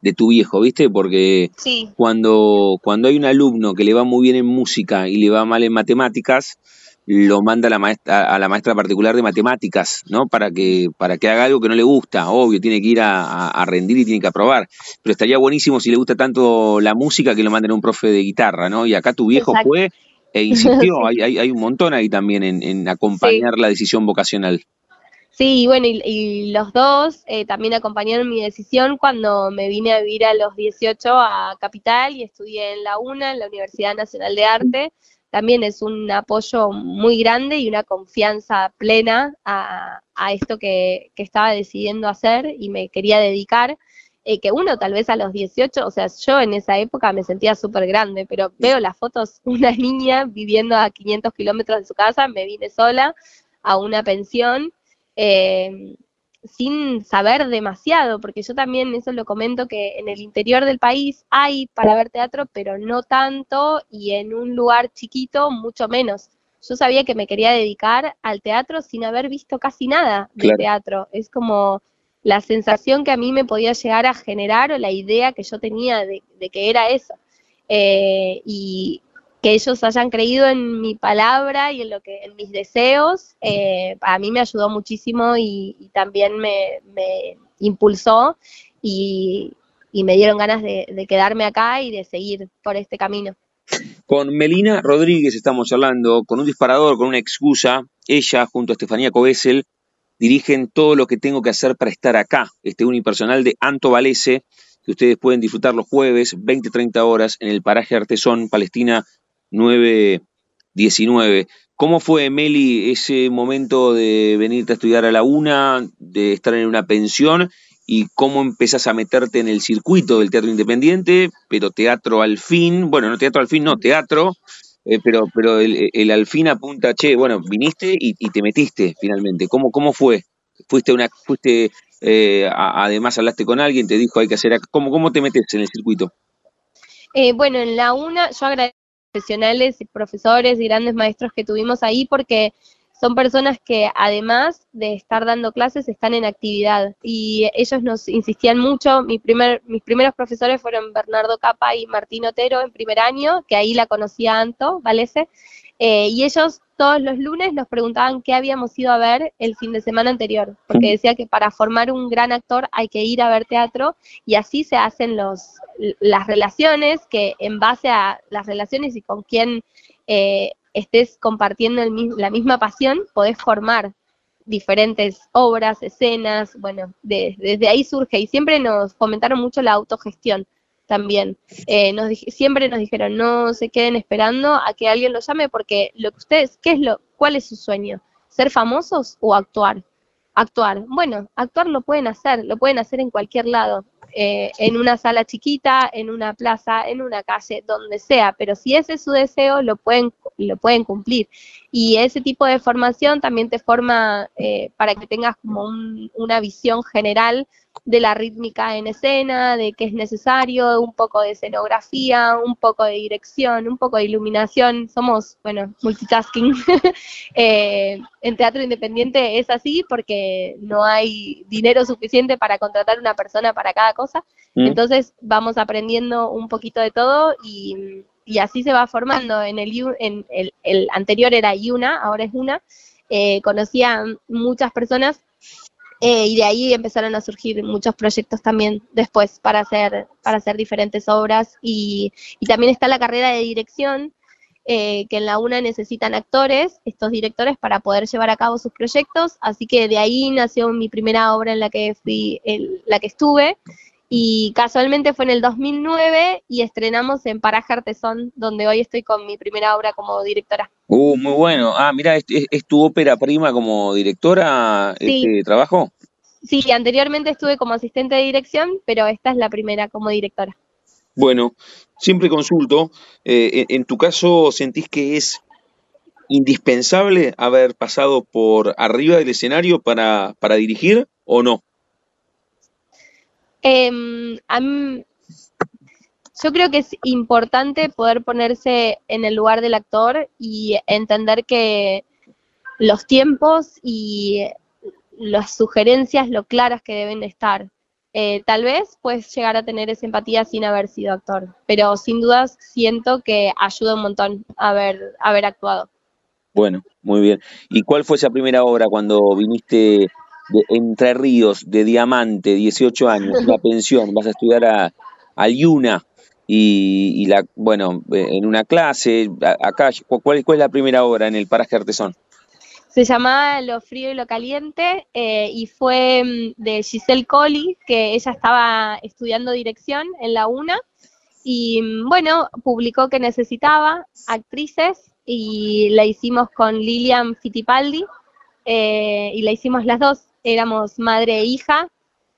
de tu viejo, ¿viste? Porque Sí, cuando, cuando hay un alumno que le va muy bien en música y le va mal en matemáticas, lo manda a la maestra, a la maestra particular de matemáticas, ¿no? Para que, para que haga algo que no le gusta, obvio, tiene que ir a, rendir y tiene que aprobar. Pero estaría buenísimo si le gusta tanto la música que lo manden a un profe de guitarra, ¿no? Y acá tu viejo Exacto. fue e insistió, Sí. hay, hay, hay un montón ahí también en, en acompañar la decisión vocacional. Sí, bueno, y, y los dos eh, también acompañaron mi decisión cuando me vine a vivir a los 18 a Capital y estudié en la UNA, en la Universidad Nacional de Arte. También es un apoyo muy grande y una confianza plena a, esto que, que estaba decidiendo hacer y me quería dedicar. eh, que uno tal vez a los 18, o sea, yo en esa época me sentía súper grande, pero veo las fotos, una niña viviendo a 500 kilómetros de su casa, me vine sola a una pensión eh, sin saber demasiado, porque yo también eso lo comento que en el interior del país hay para ver teatro, pero no tanto y en un lugar chiquito mucho menos. Yo sabía que me quería dedicar al teatro sin haber visto casi nada de Claro. teatro. Es como la sensación que a mí me podía llegar a generar o la idea que yo tenía de, de que era eso. Eh, y que ellos hayan creído en mi palabra y en lo que en mis deseos, eh, a mí me ayudó muchísimo y, también me, impulsó y, y me dieron ganas de, de quedarme acá y de seguir por este camino. Con Melina Rodríguez estamos charlando, con un disparador, con una excusa. Ella, junto a Estefanía Covesel, dirigen todo lo que tengo que hacer para estar acá. Este unipersonal de Anto Valese, que ustedes pueden disfrutar los jueves, 20-30 horas, en el paraje Artesón, Palestina 919. ¿Cómo fue, Meli, ese momento de venirte a estudiar a la UNA, de estar en una pensión y cómo empezás a meterte en el circuito del teatro independiente, pero teatro al fin, bueno, no teatro al fin, no, teatro, eh, pero, pero el, el al fin apunta, che, bueno, viniste y, y te metiste finalmente. ¿Cómo, cómo fue? ¿Fuiste una, fuiste, eh, además hablaste con alguien, te dijo hay que hacer, ac- ¿cómo, cómo te metes en el circuito? Eh, bueno, en la UNA yo agradezco profesionales y profesores y grandes maestros que tuvimos ahí porque son personas que además de estar dando clases están en actividad y ellos nos insistían mucho. Mi primer, mis primeros profesores fueron Bernardo Capa y Martín Otero en primer año, que ahí la conocía Anto Valese, Eh, y ellos todos los lunes nos preguntaban qué habíamos ido a ver el fin de semana anterior, porque decía que para formar un gran actor hay que ir a ver teatro y así se hacen los, las relaciones, que en base a las relaciones y con quién eh, estés compartiendo la misma pasión, podés formar diferentes obras, escenas, bueno, desde ahí surge. Y siempre nos fomentaron mucho la autogestión también. Eh, nos siempre nos dijeron, no se queden esperando a que alguien los llame porque lo que ustedes, ¿qué es lo, cuál es su sueño? ¿Ser famosos o actuar? Actuar. Bueno, actuar lo pueden hacer, lo pueden hacer en cualquier lado. Eh, en una sala chiquita, en una plaza, en una calle, donde sea, pero si ese es su deseo, lo pueden, lo pueden cumplir. Y ese tipo de formación también te forma eh, para que tengas como una visión general de la rítmica en escena, de qué es necesario, un poco de escenografía, un poco de dirección, un poco de iluminación. Somos, bueno, multitasking. Eh, en teatro independiente es así porque no hay dinero suficiente para contratar una persona para cada cosa. Mm. Entonces vamos aprendiendo un poquito de todo y, así se va formando. En el, en el, anterior era Yuna, ahora es una. Eh, conocía muchas personas eh, y de ahí empezaron a surgir muchos proyectos también después para hacer, para hacer diferentes obras. Y, también está la carrera de dirección, eh, que en la UNA necesitan actores, estos directores, para poder llevar a cabo sus proyectos. Así que de ahí nació mi primera obra en la que fui, en la que estuve. Y casualmente fue en el 2009 y estrenamos en Paraje Artesón, donde hoy estoy con mi primera obra como directora. Uh, muy bueno. Ah, mira, ¿es, tu ópera prima como directora este trabajo? Sí, anteriormente estuve como asistente de dirección, pero esta es la primera como directora. Bueno, siempre consulto. Eh, en, tu caso, ¿sentís que es indispensable haber pasado por arriba del escenario para, para dirigir o no? Eh, yo creo que es importante poder ponerse en el lugar del actor y entender que los tiempos y las sugerencias, lo claras que deben estar. Eh, tal vez puedes llegar a tener esa empatía sin haber sido actor, pero sin dudas siento que ayuda un montón haber, haber actuado. Bueno, muy bien. ¿Y cuál fue esa primera obra cuando viniste de Entre Ríos, de Diamante, 18 años, la pensión, vas a estudiar a, a Yuna? y, la, bueno, en una clase, acá, ¿cuál, ¿cuál es la primera obra en el paraje artesón? Se llamaba Lo frío y lo caliente eh, y fue mm, de Giselle Colli, que ella estaba estudiando dirección en la UNA y mm, bueno, publicó que necesitaba actrices y la hicimos con Lilian Fittipaldi eh, y la hicimos las dos, éramos madre e hija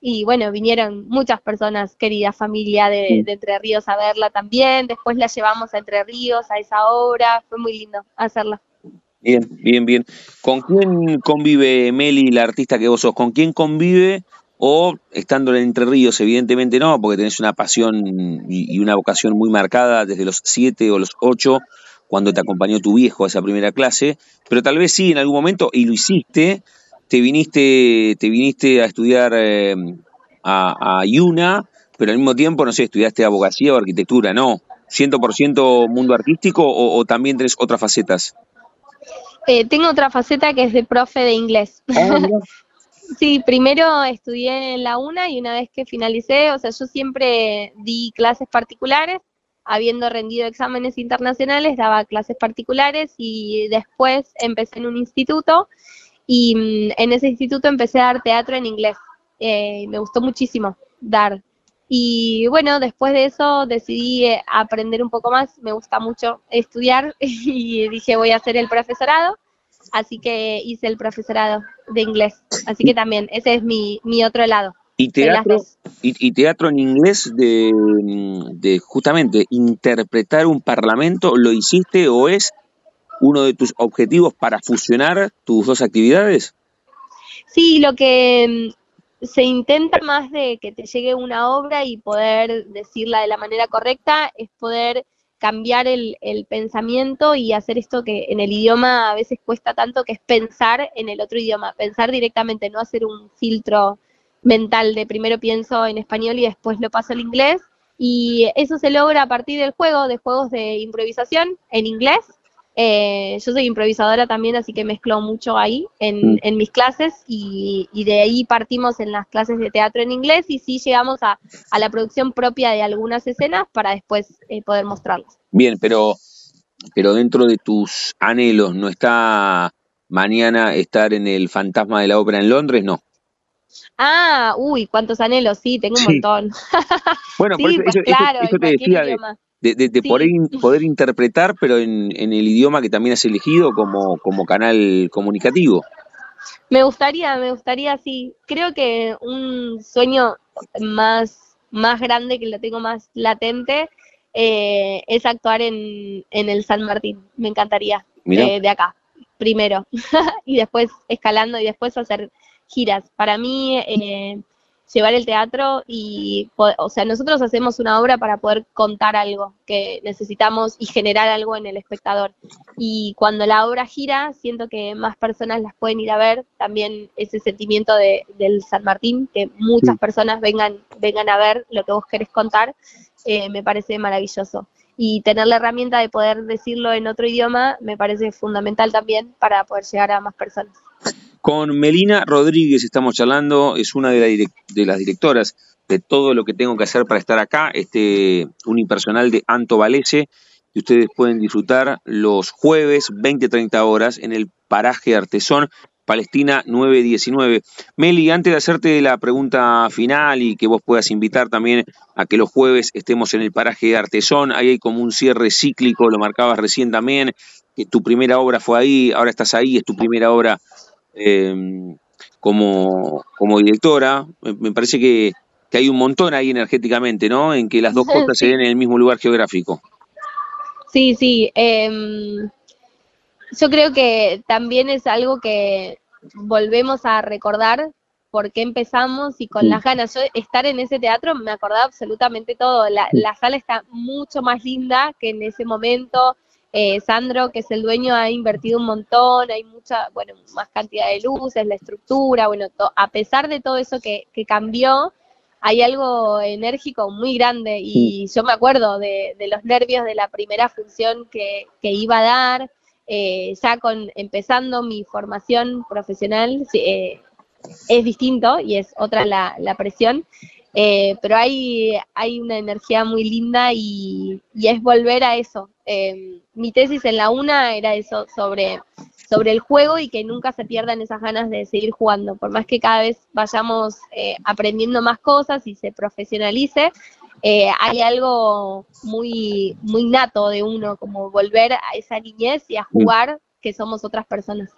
y bueno, vinieron muchas personas, querida familia de, Entre Ríos a verla también, después la llevamos a Entre Ríos, a esa obra, fue muy lindo hacerla. Bien, bien, bien. ¿Con quién convive Meli, la artista que vos sos? ¿Con quién convive? O estando en Entre Ríos, evidentemente no, porque tenés una pasión y una vocación muy marcada desde los siete o los ocho, cuando te acompañó tu viejo a esa primera clase, pero tal vez sí en algún momento, y lo hiciste, te viniste, te viniste a estudiar eh, a, a Yuna, pero al mismo tiempo, no sé, estudiaste abogacía o arquitectura, ¿no? ¿100% mundo artístico o, también tenés otras facetas? Eh, tengo otra faceta que es de profe de inglés. Ah, sí, primero estudié en la UNA y una vez que finalicé, o sea, yo siempre di clases particulares, habiendo rendido exámenes internacionales, daba clases particulares y después empecé en un instituto y mm, en ese instituto empecé a dar teatro en inglés. Eh, me gustó muchísimo dar. Y bueno, después de eso decidí eh, aprender un poco más. Me gusta mucho estudiar y dije voy a hacer el profesorado. Así que hice el profesorado de inglés. Así que también, ese es mi, mi otro lado. ¿Y teatro, y, teatro en inglés de, de justamente interpretar un parlamento, lo hiciste o es uno de tus objetivos para fusionar tus dos actividades? Sí, lo que se intenta más de que te llegue una obra y poder decirla de la manera correcta es poder cambiar el, pensamiento y hacer esto que en el idioma a veces cuesta tanto, que es pensar en el otro idioma, pensar directamente, no hacer un filtro mental de primero pienso en español y después lo paso al inglés. Y eso se logra a partir del juego, de juegos de improvisación en inglés, Eh, yo soy improvisadora también, así que mezclo mucho ahí en, Mm. en mis clases y, y de ahí partimos en las clases de teatro en inglés y sí llegamos a, a la producción propia de algunas escenas para después eh, poder mostrarlas. Bien, pero, pero dentro de tus anhelos, ¿no está mañana estar en el Fantasma de la Ópera en Londres? No. Ah, uy, cuántos anhelos, sí, tengo un Sí. montón. Bueno, por sí, eso, pues eso- eso- claro, eso en te decía de. De, de- de Sí. poder, in- poder interpretar, pero en, en el idioma que también has elegido como, como canal comunicativo. Me gustaría, me gustaría, sí. Creo que un sueño más, más grande, que lo tengo más latente, eh, es actuar en, en el San Martín. Me encantaría, eh, de acá, primero. y después escalando y después hacer giras. Para mí, eh, llevar el teatro y, o sea, nosotros hacemos una obra para poder contar algo que necesitamos y generar algo en el espectador. Y cuando la obra gira, siento que más personas las pueden ir a ver. También ese sentimiento de, del San Martín, que muchas personas vengan, vengan a ver lo que vos querés contar, eh, me parece maravilloso. Y tener la herramienta de poder decirlo en otro idioma me parece fundamental también para poder llegar a más personas. Con Melina Rodríguez estamos charlando, es una de, las directoras de todo lo que tengo que hacer para estar acá, este unipersonal de Anto Valese, que ustedes pueden disfrutar los jueves 20-30 horas en el paraje Artesón, Palestina 919. Meli, antes de hacerte la pregunta final y que vos puedas invitar también a que los jueves estemos en el paraje Artesón, ahí hay como un cierre cíclico, lo marcabas recién también, que tu primera obra fue ahí, ahora estás ahí, es tu primera obra eh, como, como directora. Me, me parece que, que hay un montón ahí energéticamente, ¿no? En que las dos cosas se den en el mismo lugar geográfico. Sí, sí. em, yo creo que también es algo que volvemos a recordar por qué empezamos y con Sí. las ganas. Yo estar en ese teatro me acordaba absolutamente todo. La, la sala está mucho más linda que en ese momento. Eh, Sandro, que es el dueño, ha invertido un montón, hay mucha, bueno, más cantidad de luces, la estructura, bueno, to- a pesar de todo eso que, que cambió, hay algo enérgico muy grande y yo me acuerdo de, de los nervios de la primera función que, que iba a dar, eh, ya con empezando mi formación profesional, eh, es distinto y es otra la, la presión, eh, pero hay, hay una energía muy linda y, y es volver a eso. Eh, mi tesis en la UNA era eso, sobre, sobre el juego y que nunca se pierdan esas ganas de seguir jugando, por más que cada vez vayamos eh, aprendiendo más cosas y se profesionalice, eh, hay algo muy, muy nato de uno, como volver a esa niñez y a jugar que somos otras personas.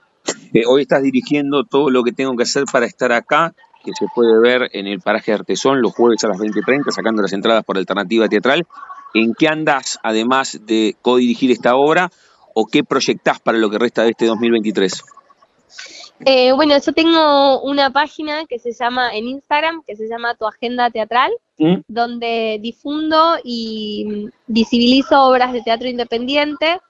Eh, hoy estás dirigiendo todo lo que tengo que hacer para estar acá, que se puede ver en el paraje Artesón los jueves a las 20.30, sacando las entradas por Alternativa Teatral. ¿En qué andas, además de codirigir esta obra, o qué proyectás para lo que resta de este 2023? Eh, bueno, yo tengo una página que se llama en Instagram, que se llama Tu Agenda Teatral, ¿Mm? donde difundo y visibilizo obras de teatro independiente,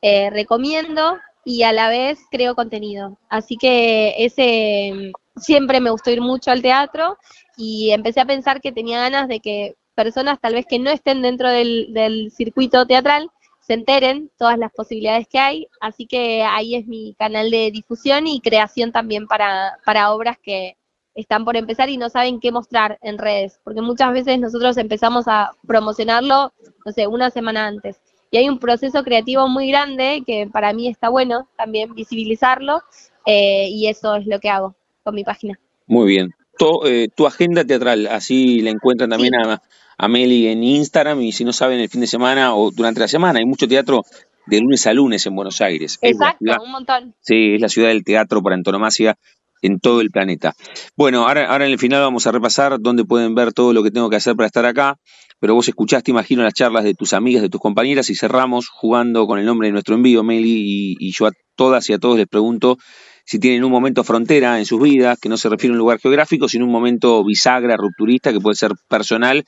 eh, recomiendo y a la vez creo contenido. Así que ese siempre me gustó ir mucho al teatro y empecé a pensar que tenía ganas de que personas tal vez que no estén dentro del, del circuito teatral se enteren todas las posibilidades que hay, así que ahí es mi canal de difusión y creación también para, para obras que están por empezar y no saben qué mostrar en redes, porque muchas veces nosotros empezamos a promocionarlo, no sé, una semana antes. Y hay un proceso creativo muy grande que para mí está bueno también visibilizarlo eh, y eso es lo que hago con mi página. Muy bien. Tu, eh, tu agenda teatral, así la encuentran también Sí. a, a Meli en Instagram y si no saben el fin de semana o durante la semana, hay mucho teatro de lunes a lunes en Buenos Aires. Exacto, ciudad- un montón. Sí, es la ciudad del teatro por antonomasia en todo el planeta. Bueno, ahora, ahora en el final vamos a repasar dónde pueden ver todo lo que tengo que hacer para estar acá, pero vos escuchaste, imagino, las charlas de tus amigas, de tus compañeras y cerramos jugando con el nombre de nuestro envío, Meli, y, y yo a todas y a todos les pregunto si tienen un momento frontera en sus vidas, que no se refiere a un lugar geográfico, sino un momento bisagra, rupturista, que puede ser personal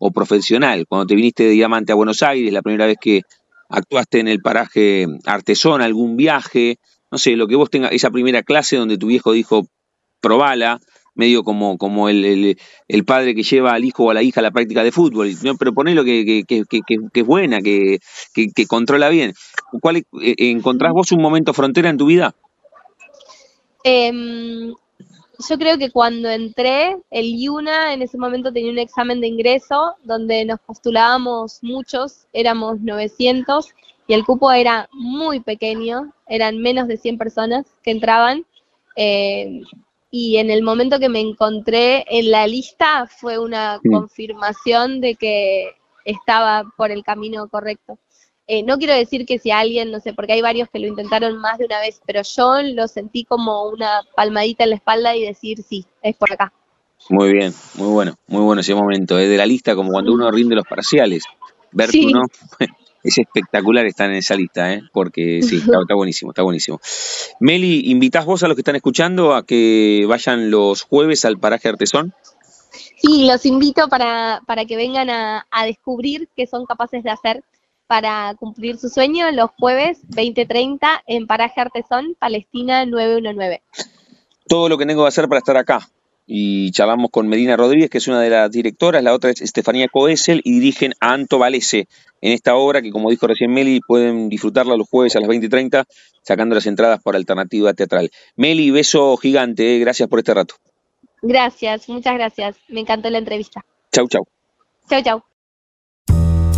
o profesional. Cuando te viniste de Diamante a Buenos Aires, la primera vez que actuaste en el paraje Artesón, algún viaje, no sé, lo que vos tengas, esa primera clase donde tu viejo dijo, probala, medio como, como el, el, padre que lleva al hijo o a la hija a la práctica de fútbol, ¿no? pero ponelo que, que, que, que es buena, que, controla bien. ¿Cuál, eh, ¿Encontrás vos un momento frontera en tu vida? Eh, yo creo que cuando entré, el IUNA en ese momento tenía un examen de ingreso donde nos postulábamos muchos, éramos 900 y el cupo era muy pequeño, eran menos de 100 personas que entraban. Eh, y en el momento que me encontré en la lista fue una confirmación de que estaba por el camino correcto. Eh, no quiero decir que si alguien, no sé, porque hay varios que lo intentaron más de una vez, pero yo lo sentí como una palmadita en la espalda y decir, sí, es por acá. Muy bien, muy bueno, muy bueno ese momento. Es de la lista como cuando uno rinde los parciales. Ver uno es espectacular estar en esa lista, ¿eh? porque sí, está, buenísimo, está buenísimo. Meli, ¿invitás vos a los que están escuchando a que vayan los jueves al paraje Artesón? Sí, los invito para, para que vengan a, a descubrir qué son capaces de hacer para cumplir su sueño los jueves 20.30 en Paraje Artesón, Palestina 919. Todo lo que tengo que hacer para estar acá. Y charlamos con Medina Rodríguez, que es una de las directoras, la otra es Estefanía Coesel y dirigen a Anto Valese en esta obra que, como dijo recién Meli, pueden disfrutarla los jueves a las 20.30 sacando las entradas por alternativa teatral. Meli, beso gigante, eh, gracias por este rato. Gracias, muchas gracias. Me encantó la entrevista. Chau, chau. Chau, chau.